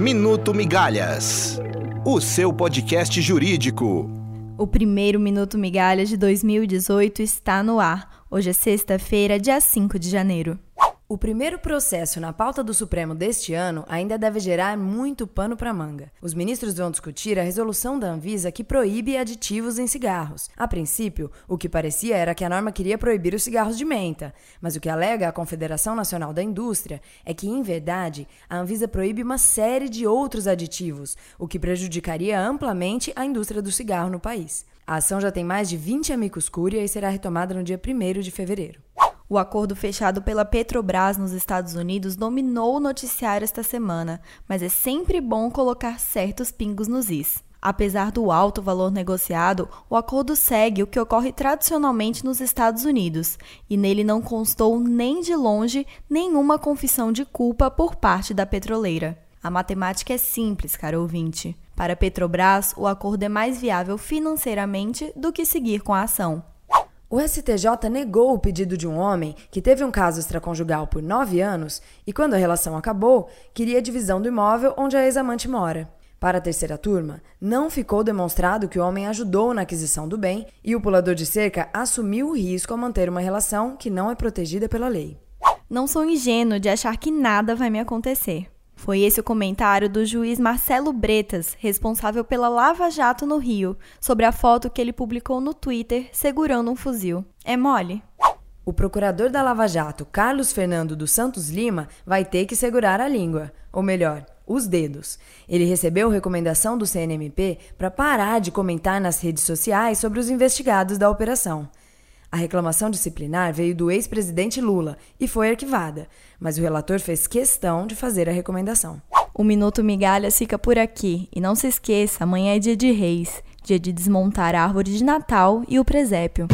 Minuto Migalhas, o seu podcast jurídico. O primeiro Minuto Migalhas de 2018 está no ar. Hoje é sexta-feira, dia 5 de janeiro. O primeiro processo na pauta do Supremo deste ano ainda deve gerar muito pano para manga. Os ministros vão discutir a resolução da Anvisa que proíbe aditivos em cigarros. A princípio, o que parecia era que a norma queria proibir os cigarros de menta, mas o que alega a Confederação Nacional da Indústria é que, em verdade, a Anvisa proíbe uma série de outros aditivos, o que prejudicaria amplamente a indústria do cigarro no país. A ação já tem mais de 20 amigos cúria e será retomada no dia 1 de fevereiro. O acordo fechado pela Petrobras nos Estados Unidos dominou o noticiário esta semana, mas é sempre bom colocar certos pingos nos is. Apesar do alto valor negociado, o acordo segue o que ocorre tradicionalmente nos Estados Unidos, e nele não constou nem de longe nenhuma confissão de culpa por parte da petroleira. A matemática é simples, caro ouvinte. Para a Petrobras, o acordo é mais viável financeiramente do que seguir com a ação. O STJ negou o pedido de um homem que teve um caso extraconjugal por nove anos e, quando a relação acabou, queria a divisão do imóvel onde a ex-amante mora. Para a terceira turma, não ficou demonstrado que o homem ajudou na aquisição do bem e o pulador de cerca assumiu o risco ao manter uma relação que não é protegida pela lei. Não sou ingênuo de achar que nada vai me acontecer. Foi esse o comentário do juiz Marcelo Bretas, responsável pela Lava Jato no Rio, sobre a foto que ele publicou no Twitter segurando um fuzil. É mole? O procurador da Lava Jato, Carlos Fernando dos Santos Lima, vai ter que segurar a língua, ou melhor, os dedos. Ele recebeu recomendação do CNMP para parar de comentar nas redes sociais sobre os investigados da operação. A reclamação disciplinar veio do ex-presidente Lula e foi arquivada, mas o relator fez questão de fazer a recomendação. O Minuto Migalhas fica por aqui e não se esqueça, amanhã é dia de reis, dia de desmontar a árvore de Natal e o presépio.